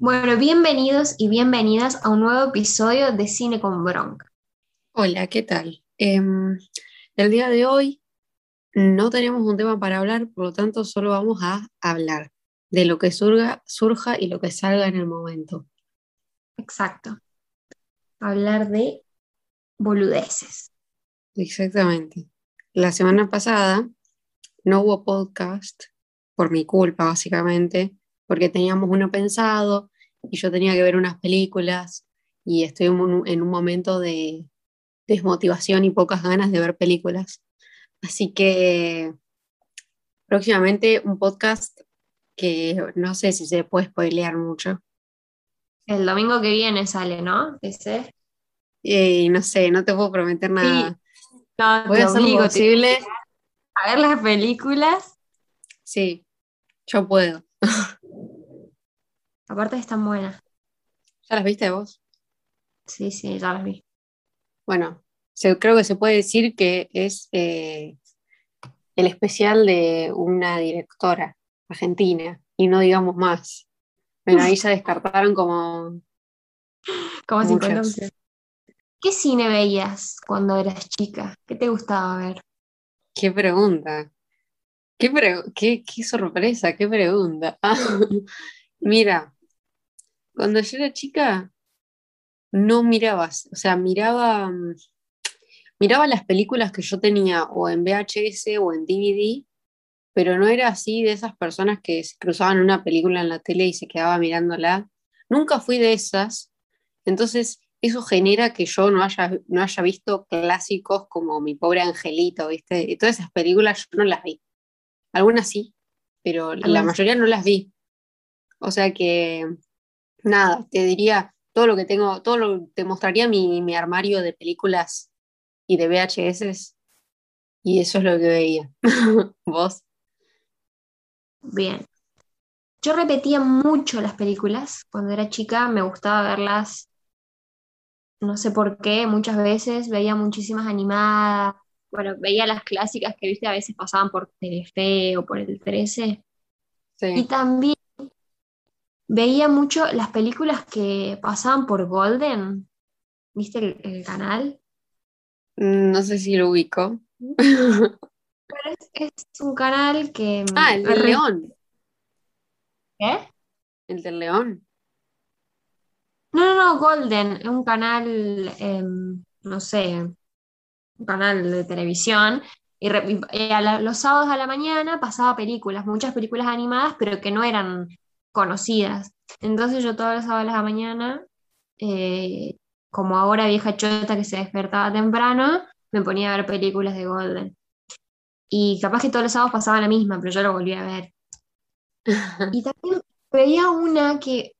Bueno, bienvenidos y bienvenidas a un nuevo episodio de Cine con Bronca. Hola, ¿qué tal? Em, el día de hoy no tenemos un tema para hablar, por lo tanto solo vamos a hablar de lo que surga, surja y lo que salga en el momento. Exacto. Hablar de boludeces. Exactamente. La semana pasada no hubo podcast por mi culpa, básicamente, porque teníamos uno pensado y yo tenía que ver unas películas y estoy en un momento de desmotivación y pocas ganas de ver películas. Así que próximamente un podcast que no sé si se puede spoilear mucho. El domingo que viene sale, ¿no? Ese. Y no sé, no te puedo prometer nada. No, Voy a hacer lo posible. A ver las películas. Sí, yo puedo. Aparte están buenas. ¿Ya las viste vos? Sí, sí, ya las vi. Bueno, creo que se puede decir que es eh, el especial de una directora argentina y no digamos más. Bueno, ahí ya descartaron como... Como si ¿Qué cine veías cuando eras chica? ¿Qué te gustaba ver? Qué pregunta. Qué, qué, sorpresa, qué pregunta. mira, cuando yo era chica, no mirabas, o sea, miraba, miraba las películas que yo tenía o en VHS o en DVD, pero no era así de esas personas que cruzaban una película en la tele y se quedaba mirándola. Nunca fui de esas, entonces eso genera que yo no haya, no haya visto clásicos como Mi pobre angelito, ¿viste? Y todas esas películas yo no las vi. Algunas sí, pero la mayoría no las vi. O sea que, nada, te diría, todo lo que tengo, todo lo te mostraría mi, mi armario de películas y de VHS y eso es lo que veía. ¿Vos? Bien. Yo repetía mucho las películas. Cuando era chica me gustaba verlas, no sé por qué, muchas veces. Veía muchísimas animadas. Bueno, veía las clásicas que, viste, a veces pasaban por Telefe o por el 13. Y también veía mucho las películas que pasaban por Golden. ¿Viste el, canal? Mm, no sé si lo ubico. es, un canal que... Ah, el del León. ¿Qué? El del León. No, no, no, Golden, es un canal, em, no sé, un canal de televisión. Y, los sábados a la mañana pasaba películas, muchas películas animadas, pero que no eran conocidas. Entonces yo todos los sábados a la mañana, eh, como ahora vieja chota que se despertaba temprano, me ponía a ver películas de Golden. Y capaz que todos los sábados pasaba la misma, pero yo lo volví a ver. y también veía una que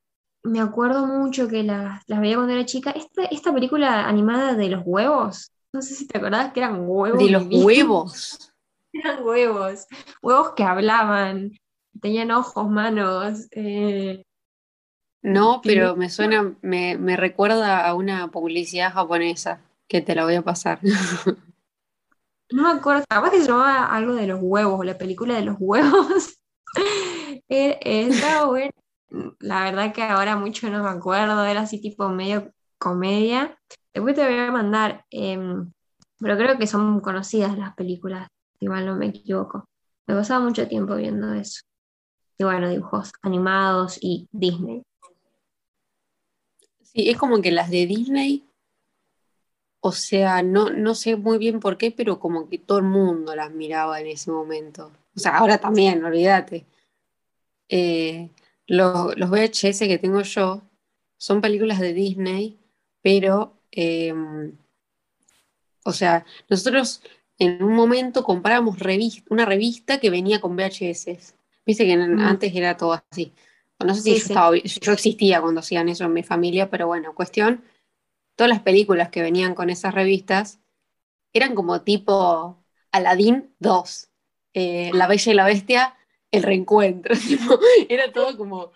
me acuerdo mucho que las la veía cuando era chica, esta, esta película animada de los huevos. No sé si te acordás que eran huevos. De los huevos. eran huevos. Huevos que hablaban, tenían ojos, manos. Eh, no, pero me suena, me, me recuerda a una publicidad japonesa que te la voy a pasar. No me acuerdo, capaz que se llamaba algo de los huevos, la película de los huevos. Eh, estaba bueno. La verdad que ahora mucho no me acuerdo, era así tipo medio comedia. Después te voy a mandar, em, pero creo que son conocidas las películas, igual no me equivoco. Me pasaba mucho tiempo viendo eso. Y bueno, dibujos animados y Disney. Sí, es como que las de Disney o sea, no, no sé muy bien por qué, pero como que todo el mundo las miraba en ese momento. O sea, ahora también, olvídate. Eh, los, los VHS que tengo yo son películas de Disney, pero, em, o sea, nosotros en un momento comprábamos una revista que venía con VHS. Viste que mm. antes era todo así. No sé si yo, Estaba, yo existía cuando hacían eso en mi familia, pero bueno, cuestión todas las películas que venían con esas revistas eran como tipo Aladdin 2, eh, La Bella y la Bestia, El Reencuentro. era todo como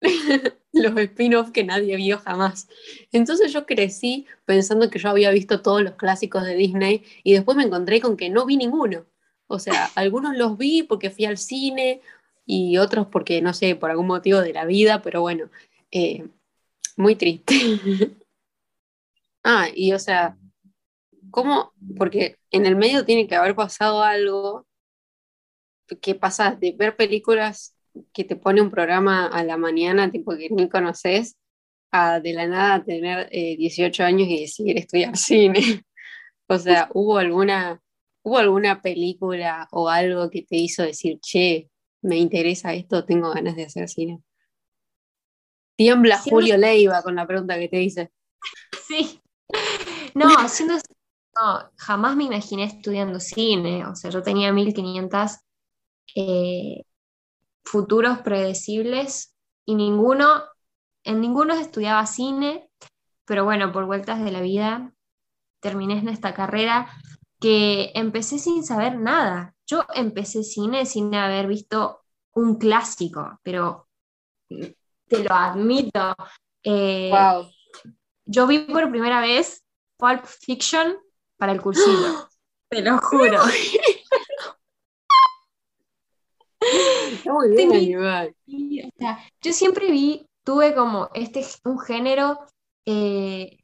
los spin-offs que nadie vio jamás. Entonces yo crecí pensando que yo había visto todos los clásicos de Disney y después me encontré con que no vi ninguno. O sea, algunos los vi porque fui al cine y otros porque, no sé, por algún motivo de la vida, pero bueno, eh, muy triste. ah, y o sea, ¿cómo? Porque en el medio tiene que haber pasado algo que pasas de ver películas que te pone un programa a la mañana, tipo que ni conoces, a de la nada tener 18 eh, años y decidir estudiar cine. o sea, ¿hubo alguna, ¿hubo alguna película o algo que te hizo decir, che, me interesa esto, tengo ganas de hacer cine? Tiembla Julio Leiva con la pregunta que te hice. Sí. No, haciendo no, jamás me imaginé estudiando cine. O sea, yo tenía 1500 eh, futuros predecibles y ninguno, en ninguno estudiaba cine, pero bueno, por vueltas de la vida terminé en esta carrera que empecé sin saber nada. Yo empecé cine sin haber visto un clásico, pero te lo admito. Eh, yo vi por primera vez Pulp Fiction para el cursillo, te lo juro. Muy bien, yo siempre vi, tuve como este, un género, eh,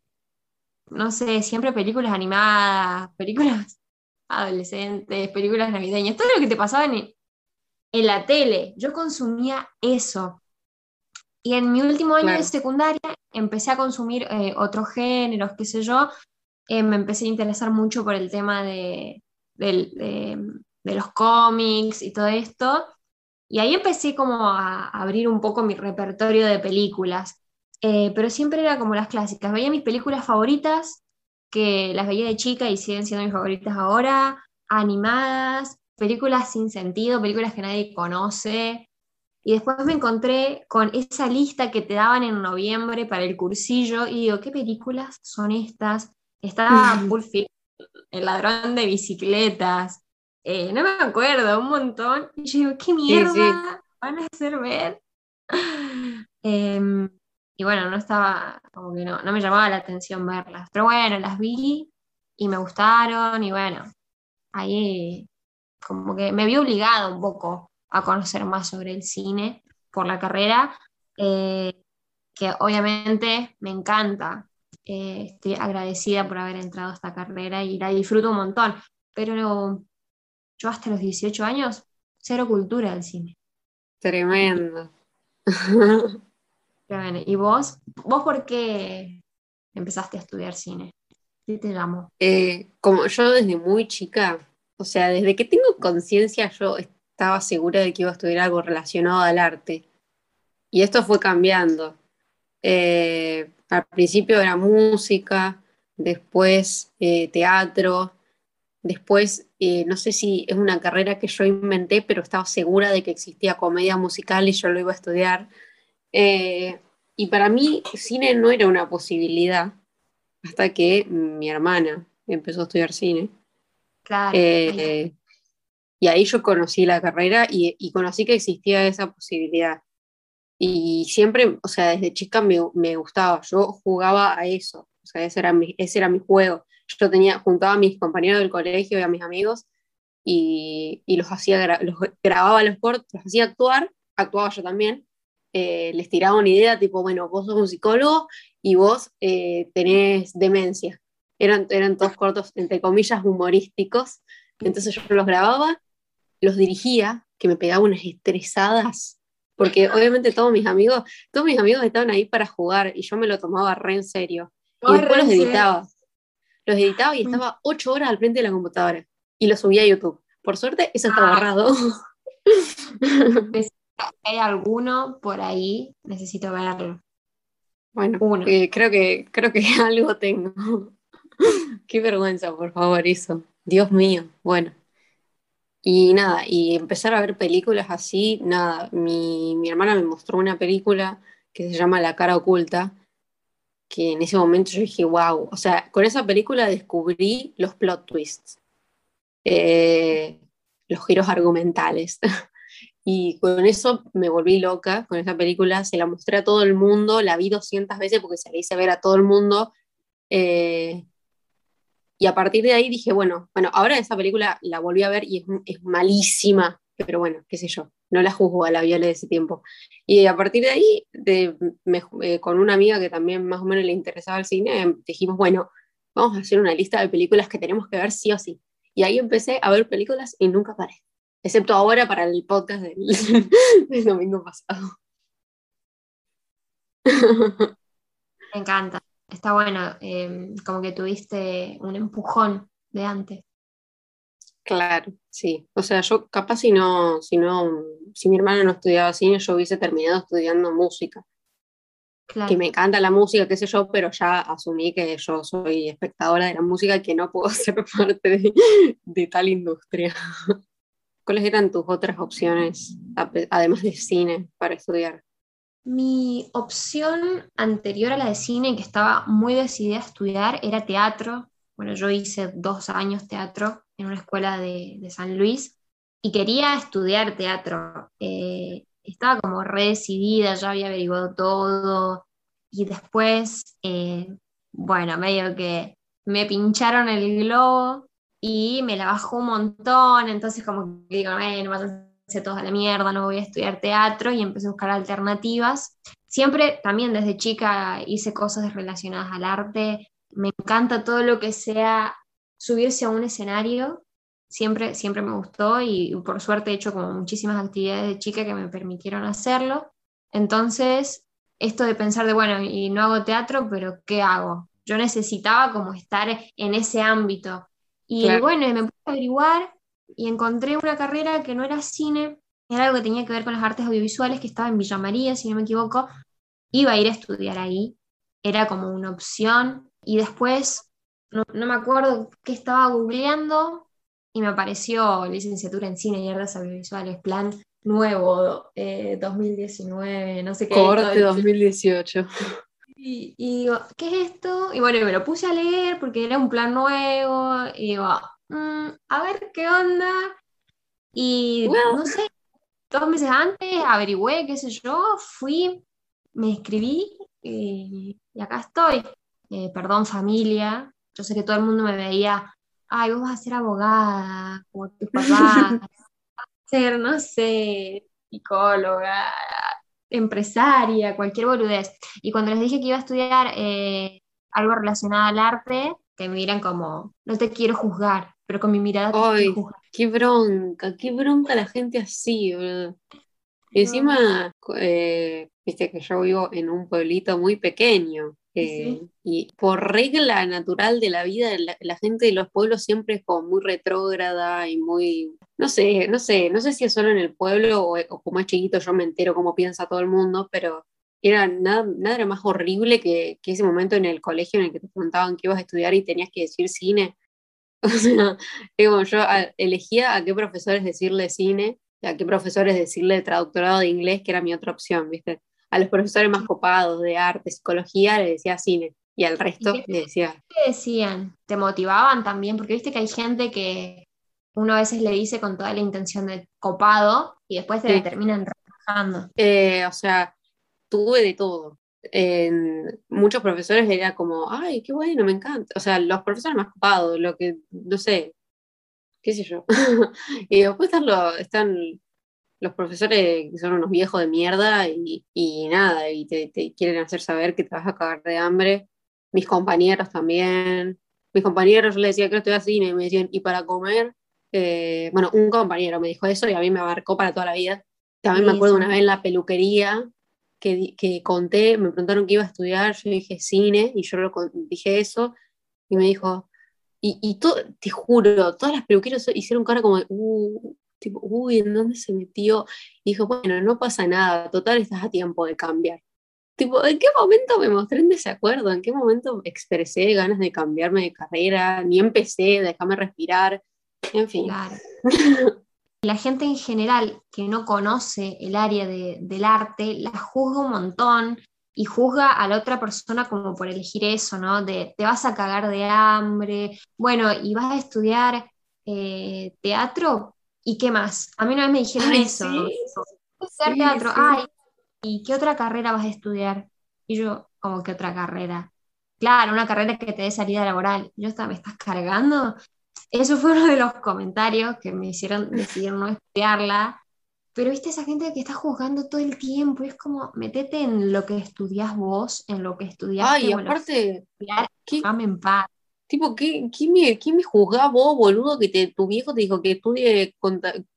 no sé, siempre películas animadas, películas adolescentes, películas navideñas, todo lo que te pasaba en, en la tele. Yo consumía eso. Y en mi último año de secundaria empecé a consumir eh, otros géneros, qué sé yo. Eh, me empecé a interesar mucho por el tema de, de los cómics y todo esto. Y ahí empecé como a abrir un poco mi repertorio de películas, eh, pero siempre era como las clásicas. Veía mis películas favoritas, que las veía de chica y siguen siendo mis favoritas ahora, animadas, películas sin sentido, películas que nadie conoce. Y después me encontré con esa lista que te daban en noviembre para el cursillo y digo, ¿qué películas son estas? Estaba Pulp El ladrón de bicicletas, eh, no me acuerdo, un montón. Y yo digo, ¿qué mierda van a hacer ver? Em, y bueno, no estaba, como que no, no me llamaba la atención verlas. Pero bueno, las vi y me gustaron y bueno, ahí como que me vi obligado un poco a conocer más sobre el cine por la carrera, eh, que obviamente me encanta. Eh, estoy agradecida por haber entrado a esta carrera y la disfruto un montón, pero yo hasta los 18 años, cero cultura del cine. Tremendo. ¿Y vos? ¿Vos por qué empezaste a estudiar cine? ¿Qué te llamó? Eh, como yo desde muy chica, o sea, desde que tengo conciencia, yo estaba segura de que iba a estudiar algo relacionado al arte. Y esto fue cambiando. Eh, al principio era música, después eh, teatro, Después, eh, no sé si es una carrera que yo inventé, pero estaba segura de que existía comedia musical y yo lo iba a estudiar. Eh, y para mí, cine no era una posibilidad hasta que mi hermana empezó a estudiar cine. Claro. Eh, y ahí yo conocí la carrera y, conocí que existía esa posibilidad. Y siempre, o sea, desde chica me, me gustaba, yo jugaba a eso, o sea, ese era mi, ese era mi juego yo tenía, juntaba a mis compañeros del colegio y a mis amigos y, los hacía, los grababa los cortos, los hacía actuar, actuaba yo también, eh, les tiraba una idea tipo, bueno, vos sos un psicólogo y vos eh, tenés demencia. Eran, eran todos cortos, entre comillas, humorísticos. Entonces yo los grababa, los dirigía, que me pegaba unas estresadas, porque obviamente todos mis amigos, todos mis amigos estaban ahí para jugar y yo me lo tomaba re en serio. Y después los editaba los editaba y estaba ocho horas al frente de la computadora y lo subía a YouTube. Por suerte, eso está ah. borrado. hay alguno por ahí, necesito verlo. Bueno, eh, creo, que, creo que algo tengo. Qué vergüenza, por favor, eso. Dios mío, bueno. Y nada, y empezar a ver películas así, nada, mi, mi hermana me mostró una película que se llama La cara oculta, que en ese momento yo dije, wow, o sea, con esa película descubrí los plot twists, eh, los giros argumentales. y con eso me volví loca, con esa película se la mostré a todo el mundo, la vi 200 veces porque se la hice ver a todo el mundo. Eh, Y a partir de ahí dije, bueno, bueno, ahora esa película la volví a ver y es, es malísima, pero bueno, qué sé yo, no la juzgo a la Viole de ese tiempo. Y a partir de ahí, de, eh, con una amiga que también más o menos le interesaba el cine, dijimos, bueno, vamos a hacer una lista de películas que tenemos que ver sí o sí. Y ahí empecé a ver películas y nunca paré, excepto ahora para el podcast del, del domingo pasado. Me encanta, está bueno, em, como que tuviste un empujón de antes. Claro, sí. O sea, yo capaz si no, si no, si mi hermana no estudiaba cine, yo hubiese terminado estudiando música. Que me encanta la música, qué sé yo, pero ya asumí que yo soy espectadora de la música y que no puedo ser parte de, tal industria. ¿Cuáles eran tus otras opciones, además de cine, para estudiar? Mi opción anterior a la de cine, que estaba muy decidida a estudiar, era teatro. Bueno, yo hice dos años teatro en una escuela de, San Luis y quería estudiar teatro. Eh, estaba como re decidida, ya había averiguado todo y después, eh, bueno, medio que me pincharon el globo y me la bajó un montón, entonces como que digo, bueno, váyanse todos a la mierda, no voy a estudiar teatro y empecé a buscar alternativas. Siempre, también desde chica hice cosas relacionadas al arte, me encanta todo lo que sea subirse a un escenario, siempre, siempre me gustó y por suerte he hecho como muchísimas actividades de chica que me permitieron hacerlo. Entonces, esto de pensar de, bueno, y no hago teatro, pero ¿qué hago? Yo necesitaba como estar en ese ámbito. Y bueno, me puse a averiguar y encontré una carrera que no era cine, era algo que tenía que ver con las artes audiovisuales, que estaba en Villa María, si no me equivoco. Iba a ir a estudiar ahí, era como una opción. Y después, no, no me acuerdo qué estaba googleando, y me apareció licenciatura en cine y artes audiovisuales, plan nuevo, 2019, eh, no sé qué. Corte 2018. Y, digo, ¿qué es esto? Y bueno, me lo puse a leer porque era un plan nuevo, y digo, mm, a ver qué onda. Y no sé, dos meses antes averigüé, qué sé yo, fui, me escribí y, acá estoy. Eh, perdón familia, yo sé que todo el mundo me veía ay, vos vas a ser abogada, como tu papá, ser, no sé, psicóloga, empresaria, cualquier boludez. Y cuando les dije que iba a estudiar eh, algo relacionado al arte, te miran como, no te quiero juzgar, pero con mi mirada Ay, qué bronca, qué bronca la gente así, ¿verdad? Y encima, eh, viste que yo vivo en un pueblito muy pequeño. Eh, y por regla natural de la vida, la, gente de los pueblos siempre es como muy retrógrada y muy, no sé, no sé, no sé si es solo en el pueblo o, como es chiquito yo me entero cómo piensa todo el mundo, pero era nada, nada era más horrible que, que, ese momento en el colegio en el que te preguntaban qué ibas a estudiar y tenías que decir cine. O sea, digo, yo elegía a qué profesores decirle cine, a qué profesores decirle traductorado de inglés, que era mi otra opción, ¿viste? A los profesores más copados de arte, psicología, le decía cine. Y al resto le decía. ¿Qué decían? ¿Te motivaban también? Porque viste que hay gente que uno a veces le dice con toda la intención de copado y después te terminan relajando. Eh, o sea, tuve de todo. muchos profesores era como, ay, qué bueno, me encanta. O sea, los profesores más copados, lo que, no sé, qué sé yo. y después están, están los profesores son unos viejos de mierda y, nada, y te, quieren hacer saber que te vas a cagar de hambre. Mis compañeros también. Mis compañeros, yo les decía que estoy así y me decían, ¿y para comer? Eh, bueno, un compañero me dijo eso y a mí me abarcó para toda la vida. También me acuerdo una vez en la peluquería que, que, conté, me preguntaron que iba a estudiar, yo dije cine y yo lo, dije eso y me dijo, y, y te juro, todas las peluqueras hicieron cara como, uh, tipo, uy, ¿en dónde se metió? Y dijo, bueno, no pasa nada, total estás a tiempo de cambiar. Tipo, ¿en qué momento me mostré en desacuerdo? ¿En qué momento expresé ganas de cambiarme de carrera? Ni empecé, déjame respirar. En fin. Claro. La gente en general que no conoce el área del arte la juzga un montón y juzga a la otra persona como por elegir eso, ¿no? De te vas a cagar de hambre, bueno, y vas a estudiar eh, teatro, ¿Y qué más? A mí una vez me dijeron eso. Hacer teatro. Ay, ¿y qué otra carrera vas a estudiar? Y yo, como, ¿qué otra carrera? claro, una carrera que te dé salida laboral. Yo estaba, ¿me estás cargando? Eso fue uno de los comentarios que me hicieron decidir no estudiarla. Pero viste esa gente que está juzgando todo el tiempo, es como, metete en lo que estudias vos, en lo que estudias. Ay, aparte, ¿qué? en paz. Tipo, ¿qué, quién, me, ¿quién me vos, boludo, que te, tu viejo te dijo que estudie,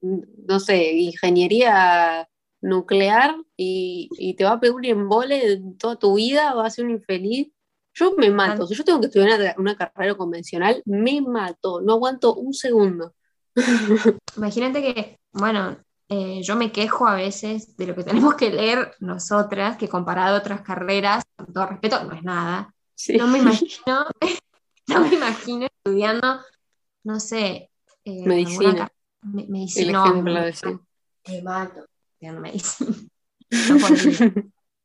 no sé, ingeniería nuclear y, y, te va a pegar un embole toda tu vida, va a ser un infeliz? Yo me mato. Si yo tengo que estudiar una, carrera convencional, me mato. No aguanto un segundo. Imagínate que, bueno, eh, yo me quejo a veces de lo que tenemos que leer nosotras, que comparado a otras carreras, con todo respeto, no es nada. No me imagino, no me imagino estudiando, no sé, eh, medicina. medicina. Me mato estudiando medicina. No podría.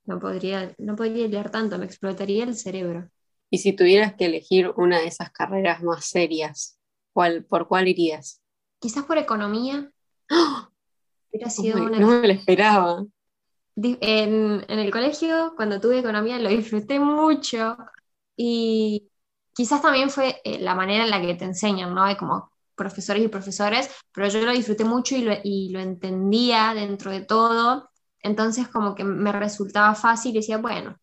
No podría, no podría leer tanto, me explotaría el cerebro. Y si tuvieras que elegir una de esas carreras más serias, ¿cuál, ¿por cuál irías? Quizás por economía. ¡Oh! sido una... No me lo esperaba. En, en, el colegio, cuando tuve economía, lo disfruté mucho y quizás también fue eh, la manera en la que te enseñan, ¿no? Hay como profesores y profesores, pero yo lo disfruté mucho y lo, y lo entendía dentro de todo entonces como que me resultaba fácil y decía, bueno,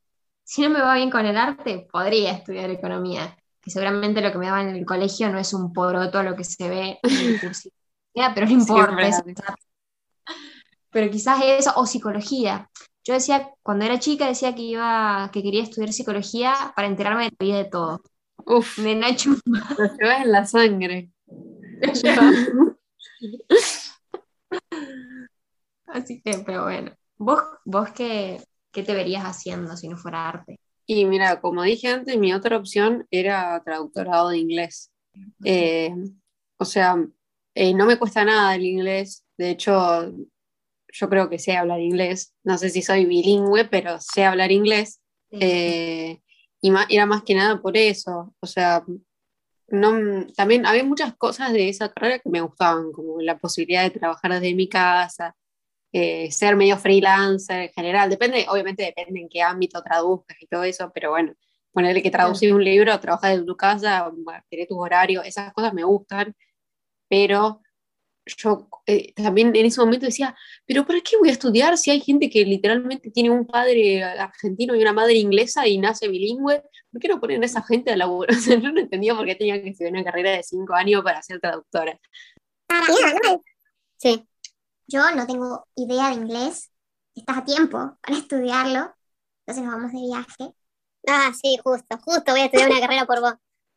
si no me va bien con el arte, podría estudiar economía, que seguramente lo que me daban en el colegio no es un poroto a lo que se ve en el curso, pero no importa. pero quizás eso, o psicología. Yo decía, cuando era chica, decía que iba, que quería estudiar psicología para enterarme de la vida de todo. Uf, me Lo llevas en la sangre. Así que, pero bueno. ¿Vos, vos qué, qué te verías haciendo si no fuera arte? Y mira, como dije antes, mi otra opción era traductorado de inglés. Eh, o sea, eh, no me cuesta nada el inglés. De hecho, yo creo que sé hablar inglés. No sé si soy bilingüe, pero sé hablar inglés. Eh, y era más que nada por eso. O sea, no, también había muchas cosas de esa carrera que me gustaban, como la posibilidad de trabajar desde mi casa, eh, ser medio freelancer en general, depende, obviamente depende en qué ámbito traduzcas y todo eso, pero bueno, ponerle que traducir un libro, trabajar en tu casa, tener tus horarios, esas cosas me gustan, pero yo eh, también en ese momento decía, pero ¿para qué voy a estudiar si hay gente que literalmente tiene un padre argentino y una madre inglesa y nace bilingüe? ¿Por qué no ponen a esa gente a laburar? O sea, yo no entendía por qué tenía que estudiar una carrera de cinco años para ser traductora. Sí yo no tengo idea de inglés, estás a tiempo para estudiarlo, entonces nos vamos de viaje. Ah, sí, justo, justo voy a estudiar una carrera por vos.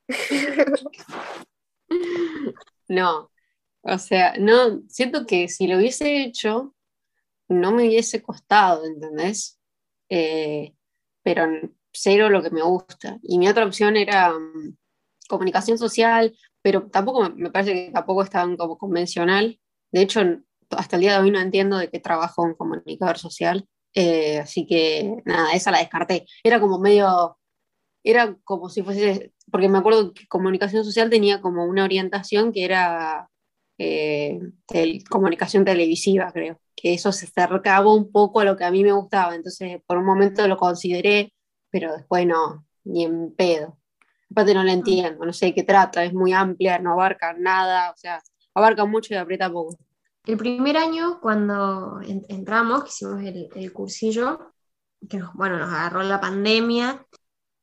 No, o sea, no, siento que si lo hubiese hecho, no me hubiese costado, ¿entendés? Eh, pero cero lo que me gusta. Y mi otra opción era mm, comunicación social, pero tampoco me parece que tampoco es tan como convencional. De hecho, hasta el día de hoy no entiendo de qué trabajo un comunicador social, eh, así que nada, esa la descarté. Era como medio, era como si fuese, porque me acuerdo que comunicación social tenía como una orientación que era eh, comunicación televisiva, creo, que eso se acercaba un poco a lo que a mí me gustaba, entonces por un momento lo consideré, pero después no, ni en pedo. Aparte no la entiendo, no sé de qué trata, es muy amplia, no abarca nada, o sea, abarca mucho y aprieta poco. El primer año, cuando entramos, que hicimos el, cursillo, que bueno, nos agarró la pandemia,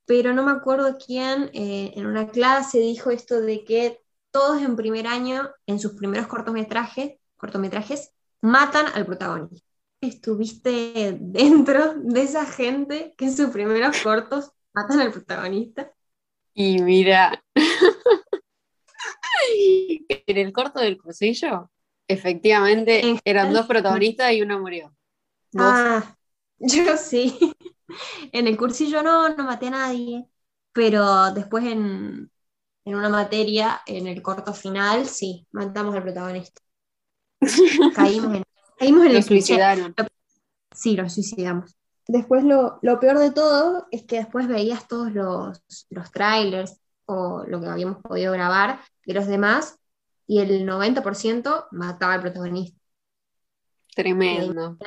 pero no me acuerdo quién eh, en una clase dijo esto de que todos en primer año, en sus primeros cortometrajes, cortometrajes matan al protagonista. ¿Estuviste dentro de esa gente que en sus primeros cortos matan al protagonista? Y mira, en el corto del cursillo Efectivamente, eran dos protagonistas y uno murió. Ah, yo sí. En el cursillo no, no maté a nadie, pero después en, una materia, en el corto final, sí, matamos al protagonista. Caímos en, caímos en lo suicidaron. Sí, lo suicidamos. Después lo, peor de todo es que después veías todos los, los trailers o lo que habíamos podido grabar de los demás y el 90% mataba al protagonista. Tremendo.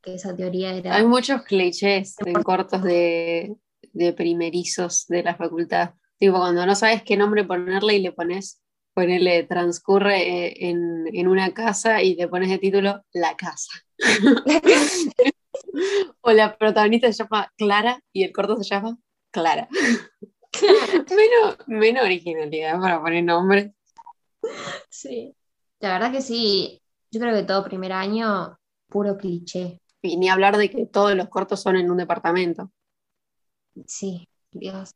Que esa teoría era... Hay muchos clichés en cortos de, de primerizos de la facultad. Tipo, cuando no sabes qué nombre ponerle y le pones, ponerle transcurre eh, en, en una casa y le pones de título La casa. o la protagonista se llama Clara y el corto se llama Clara. menos, menos originalidad para poner nombre. Sí. La verdad que sí, yo creo que todo primer año, puro cliché. Y ni hablar de que todos los cortos son en un departamento. Sí, Dios.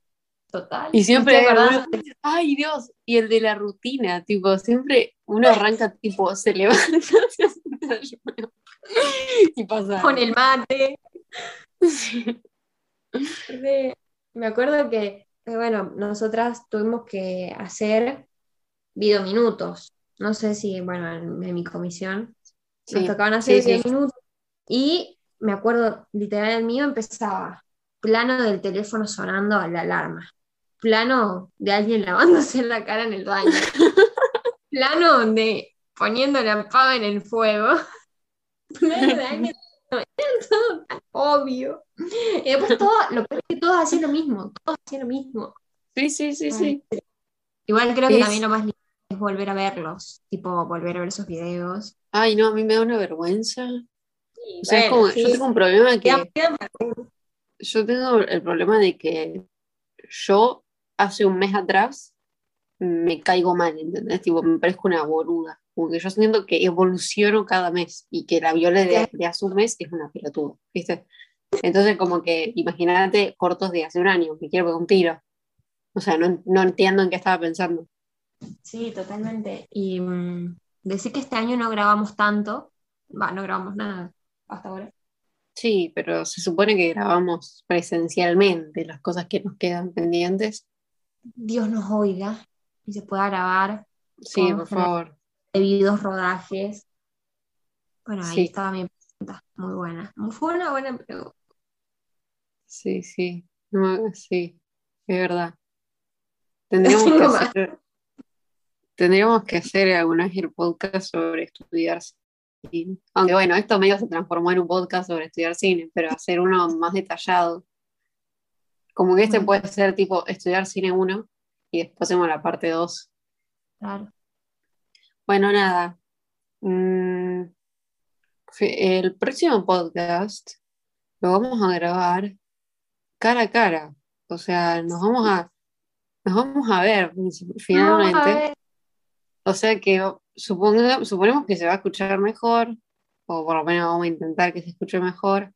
Total. Y siempre, uno ay Dios, y el de la rutina, tipo, siempre uno arranca, tipo, se levanta y pasa. con el mate. Sí. Me acuerdo que, bueno, nosotras tuvimos que hacer videominutos. No sé si, bueno, en, en mi comisión nos tocaban hacer videominutos. Y me acuerdo, literal, el mío empezaba plano del teléfono sonando a la alarma. Plano de alguien lavándose la cara en el baño. Plano de poniendo la pava en el fuego. Plano de alguien. Era todo tan obvio. Y después todo, lo peor es que todos hacían lo mismo, todos hacían lo mismo. Sí, sí, sí, sí. Igual creo que Es- también lo más lindo es volver a verlos, tipo volver a ver esos videos. Ay, no, a mí me da una vergüenza. O sea, es como, sí, yo tengo un problema que, yo tengo el problema de que yo hace un mes atrás me caigo mal, ¿entendés? Tipo, me parezco una boluda. Porque yo siento que evoluciono cada mes y que la Viola de, de hace un mes es una pelotuda, ¿viste? Entonces, como que imagínate cortos de hace un año, me quiero pegar un tiro. O sea, no, no entiendo en qué estaba pensando. Sí, totalmente. Y mm, decir que este año no grabamos tanto, va, no grabamos nada hasta ahora. Sí, pero se supone que grabamos presencialmente las cosas que nos quedan pendientes. Dios nos oiga y se pueda grabar Sí, por favor. debidos rodajes. Bueno, ahí Sí. estaba mi pregunta, muy buena. Fue una buena pregunta. Sí, sí. No, sí, es verdad. Tendríamos que más. hacer, tendríamos que hacer alguna vez el podcast sobre estudiar cine. Aunque bueno, esto medio se transformó en un podcast sobre estudiar cine, pero hacer uno más detallado. Como que este puede ser tipo estudiar cine 1 y después hacemos la parte 2. Claro. Bueno, nada. Mm, el próximo podcast lo vamos a grabar cara a cara. O sea, nos vamos a, nos vamos a ver a finalmente. ver. O sea que suponga- suponemos que se va a escuchar mejor, o por lo menos vamos a intentar que se escuche mejor.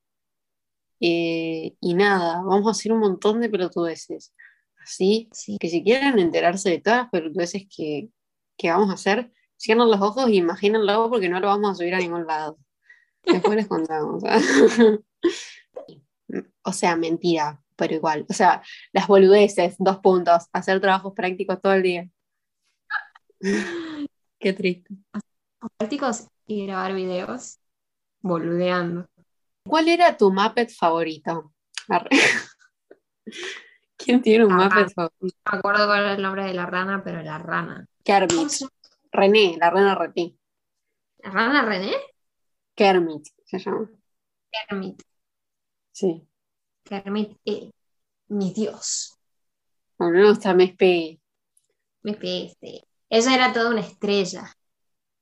Eh, y nada, vamos a hacer un montón de pelotudeces. Así Sí. que si quieren enterarse de todas las pelotudeces que, que vamos a hacer, cierren los ojos y imagínenlo porque no lo vamos a subir a ningún lado. Después les contamos. o sea, mentira, pero igual. O sea, las boludeces, dos puntos, hacer trabajos prácticos todo el día. Qué triste. prácticos y grabar videos boludeando. ¿Cuál era tu Muppet favorito? Arre. ¿Quién tiene un Ah. Muppet favorito? No me acuerdo cuál era el nombre de la rana, pero la rana. ¿Cómo Kermit. René, la rana René. ¿La rana René? Kermit se llama. Kermit. Sí. Kermit, eh, mi Dios. Mí me gusta Miss Piggy. Me peste. Ella era toda una estrella.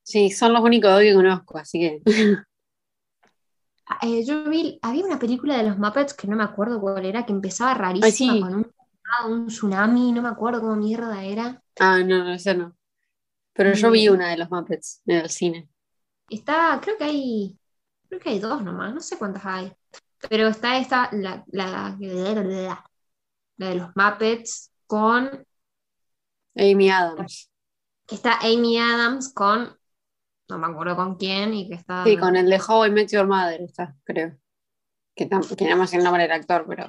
Sí, son los únicos dos que conozco, así que. Ah, eh, yo vi, había una película de los Muppets que no me acuerdo cuál era, que empezaba rarísima sí. con un, ah, un tsunami, no me acuerdo cómo mierda era. Ah, no, no, esa no. Pero yo Mm. vi una de los Muppets en el cine. Está, creo que hay, creo que hay dos nomás, no sé cuántas hay. Pero está esta, la, la, la, la de los Muppets con, Amy Adams. está Amy Adams con, no me acuerdo con quién, y que está... Sí, con el de How I Met Your Mother está, creo. Que, que me sé el nombre del actor, pero.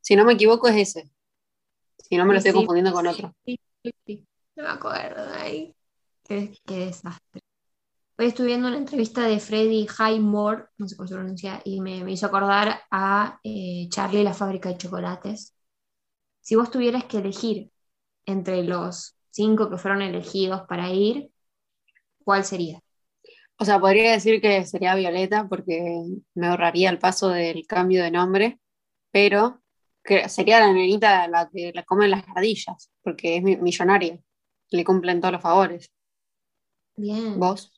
Si no me equivoco, es ese. Si no me lo estoy sí. confundiendo con otro. Sí, sí, sí. No me acuerdo. Ay, qué, qué desastre. Hoy estuve viendo una entrevista de Freddy Highmore, no sé cómo se pronuncia, y me, me hizo acordar a eh, Charlie la fábrica de chocolates. Si vos tuvieras que elegir entre los cinco que fueron elegidos para ir, ¿cuál sería? O sea, podría decir que sería Violeta porque me ahorraría el paso del cambio de nombre, pero que sería la nenita la que la comen las ardillas, porque es millonaria. Le cumplen todos los favores. Bien. ¿Vos?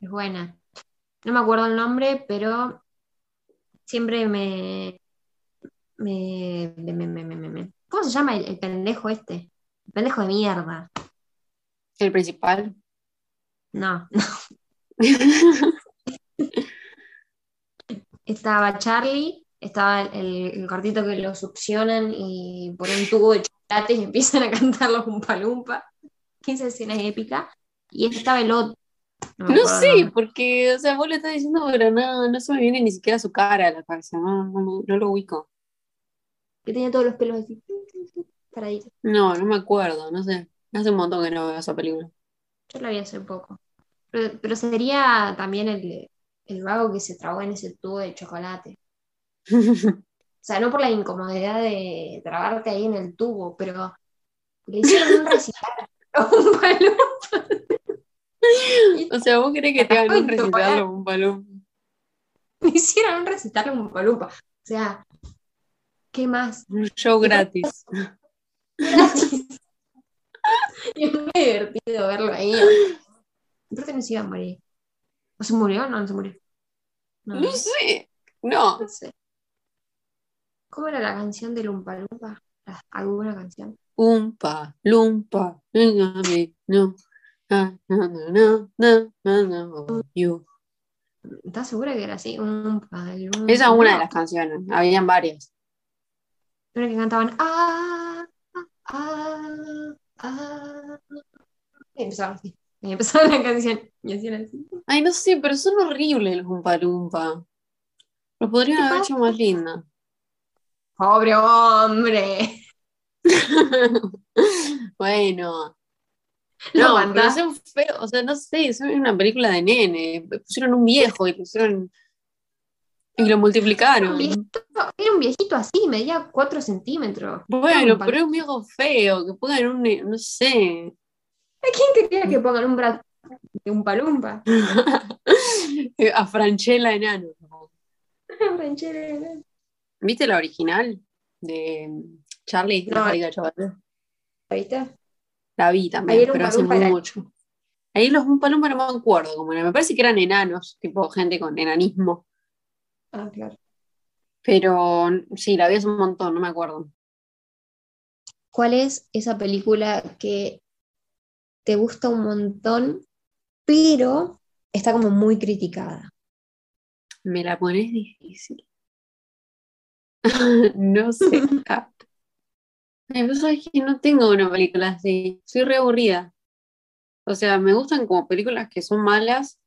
Es buena. No me acuerdo el nombre, pero siempre me. me, me, me, me, me ¿Cómo se llama el, el pendejo este? El pendejo de mierda. ¿El principal? No, no. Estaba Charlie, estaba el, el cortito que lo succionan y por un tubo de chocolate y empiezan a cantar los Umpa Lumpa. Que esa escena es épica. Y estaba el otro. No, sé, porque, o sea, vos le estás diciendo, pero no, no se me viene ni siquiera su cara a la cabeza, no, no, no, no lo ubico. Que tenía todos los pelos así. Paraditos. No, no me acuerdo, no sé. Hace un montón que no veo esa película. Yo la vi hace poco. Pero, pero sería también el, el vago que se trabó en ese tubo de chocolate. O sea, no por la incomodidad de trabarte ahí en el tubo, pero le hicieron un recital a un palumpa. O sea, vos querés que te hagan un recital un balón. Le hicieron un recital a un palumpa. O sea, ¿qué más? Un show gratis. Gratis. Y es muy divertido verlo ahí. Creo que no se iba a morir. ¿O se murió? No, no se murió. No, No sé, no. no sé. ¿Cómo era la canción de Lumpa Lumpa? ¿La- ¿Alguna canción? Umpa, lumpa, dígame, no. Ah, no, no, no, no, no, no, you. ¿Estás segura que era así? Un palumpa. Esa es una de las canciones, habían varias. Una que cantaban ah, ah, ah. Y empezaban así. Y empezaba la canción. Y hacían así. Ay, no sé, pero son horribles los Umpa Lumpa. Los podrían ¿Qué haber hecho más lindos. ¡Pobre hombre! bueno. No, mandás. pero son feos, o sea, no sé, son una película de nene. Pusieron un viejo y pusieron. Y lo Era multiplicaron. Viejito, era un viejito así, medía 4 centímetros. Bueno, un pero es un viejo feo, que pongan un, no sé. ¿A quién quería que pongan un brazo de un palumpa? A Franchella enano. Ranchera. ¿Viste la original de Charlie? No. La? ¿Viste? La vi también, un pero hace Palumpa, era- mucho. Ahí los Oompa Loompa no me acuerdo eran. Me parece que eran enanos, tipo gente con enanismo. Ah, claro. Pero sí, la vi hace un montón, no me acuerdo. ¿Cuál es esa película que te gusta un montón, pero está como muy criticada? Me la pones difícil. no sé. Ah. Vos sabés que no tengo una película así. Soy re aburrida. O sea, me gustan como películas que son malas,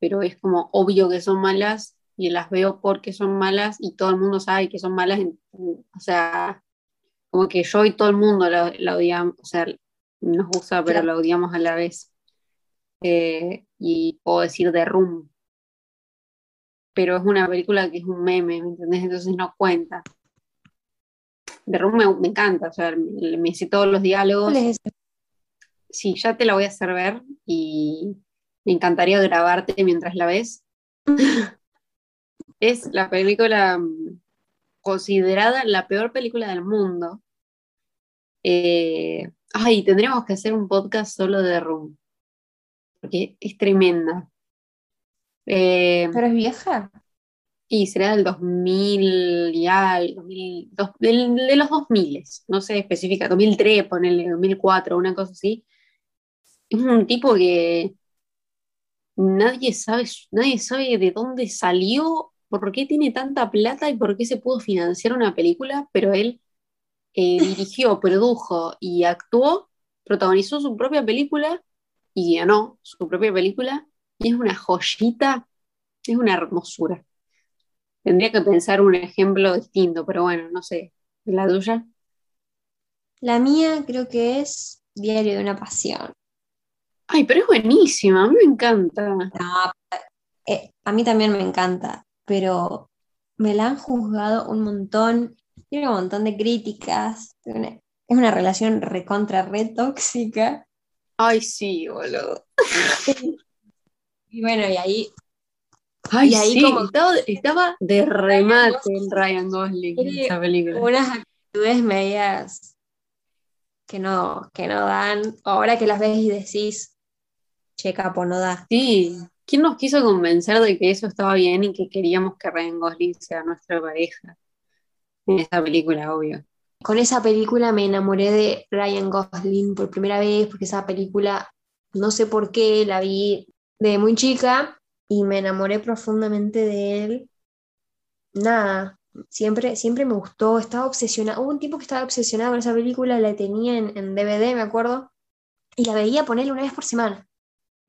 pero es como obvio que son malas y las veo porque son malas y todo el mundo sabe que son malas. O sea, como que yo y todo el mundo la, la odiamos, o sea, nos gusta, pero la odiamos a la vez. Eh, y puedo decir The Room, pero es una película que es un meme, ¿me entendés? Entonces no cuenta. The Room me, me encanta, o sea, me, me sé todos los diálogos. ¿Cuál es esa? Sí, ya te la voy a hacer ver y me encantaría grabarte mientras la ves. es la película mm, considerada la peor película del mundo. Eh, ay, tendríamos que hacer un podcast solo de Room, porque es tremenda. Eh, ¿Pero es vieja? y será del 2000 y al 2000, dos- del- de los 2000, no sé específica, 2003, ponele 2004, una cosa así. Es un tipo que nadie sabe, nadie sabe de dónde salió, por qué tiene tanta plata y por qué se pudo financiar una película, pero él eh, dirigió, produjo y actuó, protagonizó su propia película y ganó su propia película y es una joyita, es una hermosura. Tendría que pensar un ejemplo distinto, pero bueno, no sé. ¿La tuya? La mía creo que es Diario de una Pasión. Ay, pero es buenísima, a mí me encanta. No, eh, a mí también me encanta, pero me la han juzgado un montón, tiene un montón de críticas, una- es una relación recontra re tóxica. Ay, sí, boludo. Y bueno, y ahí Ay, Y ahí sí, como- estaba, estaba de remate el Ryan Gosling en esa película. unas actitudes medias que no, que no dan. Ahora que las ves y decís, che, capo, no da. Sí, ¿quién nos quiso convencer de que eso estaba bien y que queríamos que Ryan Gosling sea nuestra pareja? En esa película, obvio. Con esa película me enamoré de Ryan Gosling por primera vez, porque esa película, no sé por qué, la vi de muy chica y me enamoré profundamente de él. Nada, siempre, siempre me gustó, estaba obsesionada. Hubo un tiempo que estaba obsesionada con esa película, la tenía en, en DVD, me acuerdo, y la veía ponerle una vez por semana.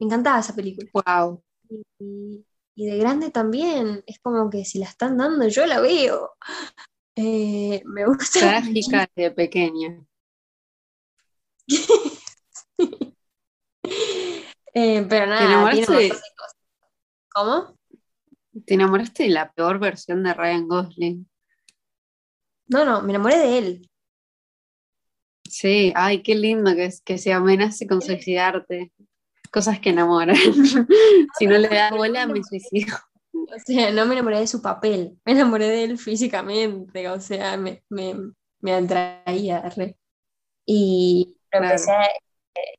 Me encantaba esa película. Wow. Y, y de grande también, es como que si la están dando, yo la veo. Eh, me gusta. Trágica de pequeña. Eh, pero nada, enamoraste tiene un de-. ¿Cómo? ¿Te enamoraste de la peor versión de Ryan Gosling? No, no, me enamoré de él. Sí, ay, qué lindo que, que se amenace con suicidarte. Cosas que enamoran. si no le das bola, me suicido. O sea, no me enamoré de su papel, me enamoré de él físicamente, o sea, me, me, me atraía. re. Y Claro. empecé,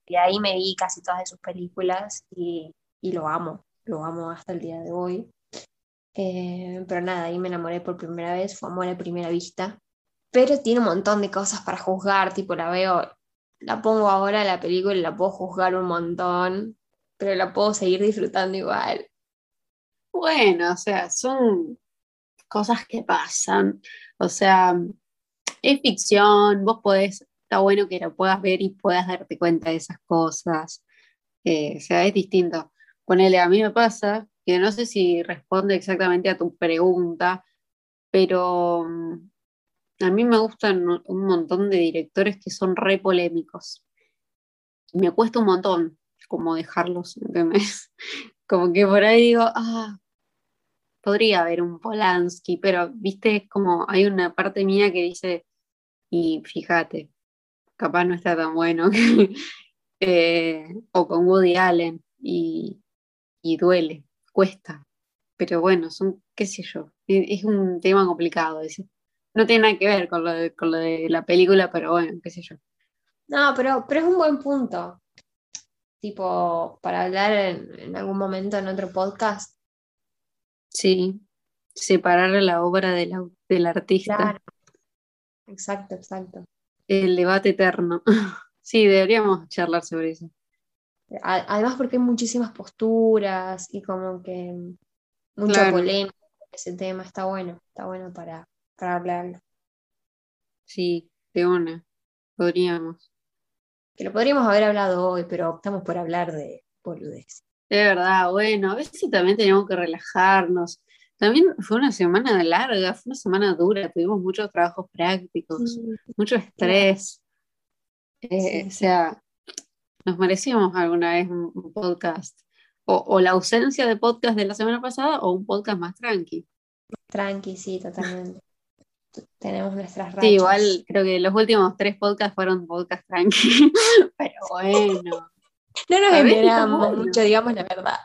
y ahí me vi casi todas de sus películas y, y lo amo, lo amo hasta el día de hoy. Eh, pero nada, ahí me enamoré por primera vez, fue amor a primera vista. Pero tiene un montón de cosas para juzgar, tipo la veo, la pongo ahora la película y la puedo juzgar un montón, pero la puedo seguir disfrutando igual. Bueno, o sea, son cosas que pasan. O sea, es ficción, vos podés, está bueno que lo puedas ver y puedas darte cuenta de esas cosas. Eh, o sea, es distinto. Ponele, a mí me pasa que no sé si responde exactamente a tu pregunta, pero mm, a mí me gustan un montón de directores que son re polémicos. Me cuesta un montón como dejarlos, ¿entendés? Como que por ahí digo, ah, podría haber un Polanski, pero viste, como hay una parte mía que dice, y fíjate, capaz no está tan bueno, Eh, o con Woody Allen, y, y duele, cuesta, pero bueno, son, qué sé yo, es, es un tema complicado ese. No tiene nada que ver con lo de, con lo de la película, pero bueno, qué sé yo. No, pero, pero es un buen punto. Tipo, para hablar en, en algún momento en otro podcast. Sí, separar la obra de la- del artista, Claro. Exacto, exacto. el debate eterno. Sí, deberíamos charlar sobre eso. Además porque hay muchísimas posturas y como que mucha Claro. polémica ese tema. Está bueno, está bueno para, para hablarlo. Sí, de una. Podríamos. Que lo podríamos haber hablado hoy, pero optamos por hablar de boludez. Es verdad, bueno, a veces también tenemos que relajarnos. También fue una semana larga, fue una semana dura, tuvimos muchos trabajos prácticos, mucho estrés. Eh, Sí. O sea, nos merecíamos alguna vez un, un podcast. O, o la ausencia de podcast de la semana pasada o un podcast más tranqui. Tranqui, sí, totalmente. Tenemos nuestras rachas. Sí, igual creo que los últimos tres podcasts fueron podcast tranqui, pero bueno. No nos bueno. mucho, digamos la verdad.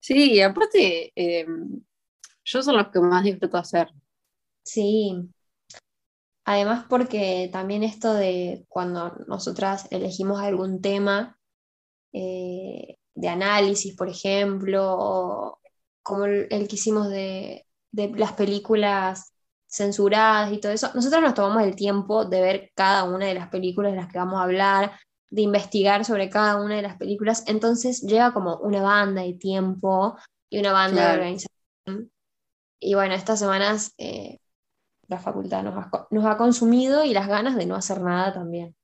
Sí, y aparte, eh, yo son los que más disfruto hacer. Sí. Además porque también esto de cuando nosotras elegimos algún tema eh, de análisis, por ejemplo, o como el, el que hicimos de, de las películas censuradas y todo eso, nosotros nos tomamos el tiempo de ver cada una de las películas de las que vamos a hablar, de investigar sobre cada una de las películas, entonces lleva como una banda de tiempo y una banda de organización. Y bueno, estas semanas eh, la facultad nos ha, nos ha consumido y las ganas de no hacer nada también.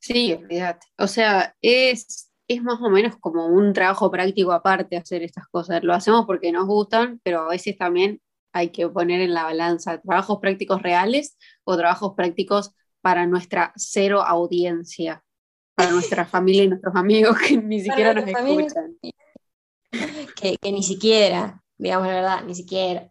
Sí, olvídate. O sea, es, es más o menos como un trabajo práctico aparte hacer estas cosas. Lo hacemos porque nos gustan, pero a veces también hay que poner en la balanza trabajos prácticos reales o trabajos prácticos para nuestra cero audiencia, para nuestra familia y nuestros amigos que ni siquiera nos escuchan. Que, que ni siquiera, digamos la verdad, ni siquiera.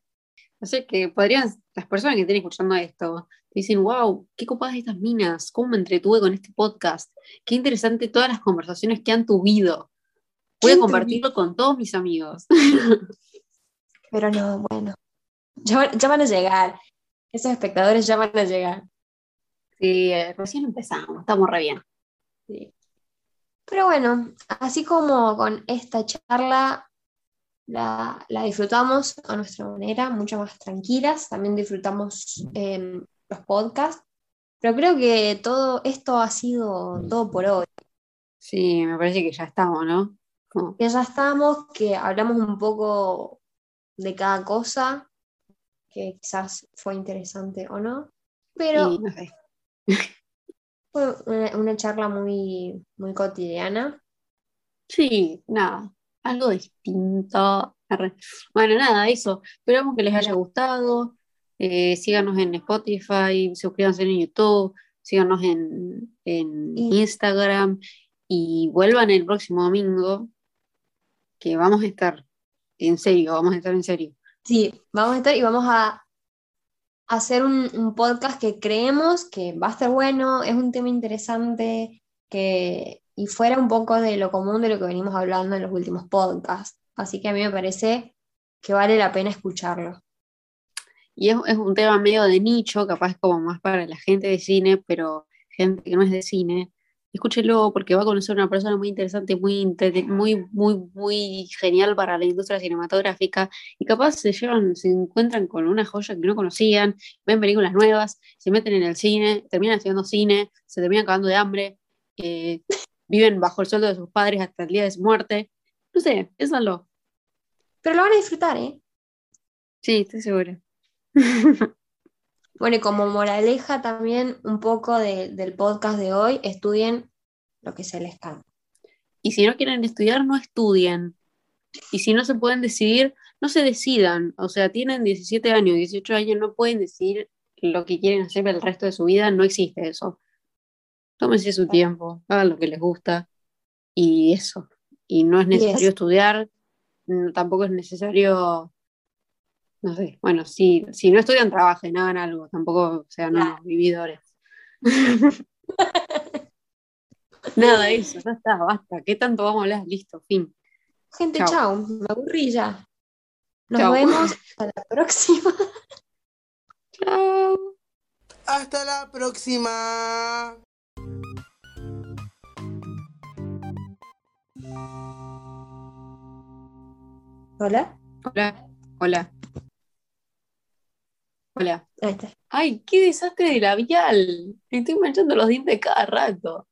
O sea, que podrían, las personas que estén escuchando esto, dicen, wow, qué copadas estas minas, cómo me entretuve con este podcast, qué interesante todas las conversaciones que han tuvido. Voy a ¿Quién compartirlo con todos mis amigos. Pero no, bueno. Ya, ya van a llegar. Esos espectadores ya van a llegar. Sí, eh, recién empezamos, estamos re bien. Sí. Pero bueno, así como con esta charla la, la disfrutamos a nuestra manera, mucho más tranquilas, también disfrutamos em, los podcasts, pero creo que todo esto ha sido todo por hoy. Sí, me parece que ya estamos, ¿no? Que ya estamos, que hablamos un poco de cada cosa, que quizás fue interesante o no, pero sé. fue una, una charla muy, muy cotidiana. Sí, nada, algo distinto. Bueno, nada, eso. Esperamos que les haya gustado. Eh, síganos en Spotify, suscríbanse en YouTube, síganos en, en Y- Instagram y vuelvan el próximo domingo, que vamos a estar en serio, vamos a estar en serio. Sí, vamos a estar y vamos a hacer un, podcast que creemos que va a estar bueno, es un tema interesante, que, y fuera un poco de lo común de lo que venimos hablando en los últimos podcasts. Así que a mí me parece que vale la pena escucharlo. Y es, es un tema medio de nicho, capaz como más para la gente de cine, pero gente que no es de cine, escúchelo porque va a conocer una persona muy interesante, muy, inte- muy, muy, muy genial para la industria cinematográfica y capaz se llevan, se encuentran con una joya que no conocían, ven películas nuevas, se meten en el cine, terminan estudiando cine, se terminan cagando de hambre, eh, viven bajo el sueldo de sus padres hasta el día de su muerte. No sé, piénsalo. Pero lo van a disfrutar, ¿eh? Sí, estoy segura. Bueno, y como moraleja también un poco de- del podcast de hoy, estudien lo que se les canta. Y si no quieren estudiar, no estudien. Y si no se pueden decidir, no se decidan. O sea, tienen 17 años, 18 años, no pueden decidir lo que quieren hacer para el resto de su vida. No existe eso. Tómense su tiempo, hagan lo que les gusta. Y eso. Y no es necesario estudiar, tampoco es necesario. No sé, bueno, si, si no estudian, trabajen, hagan algo, tampoco sean Claro. unos vividores. Nada, eso, ya está, basta. ¿Qué tanto vamos a hablar? Listo, fin. Gente, Chau. chao, me aburrí ya. Nos vemos hasta la próxima. Chao. Hasta la próxima. Hola. Hola, hola. Hola. Ahí está. Ay, qué desastre de labial. Me estoy manchando los dientes cada rato.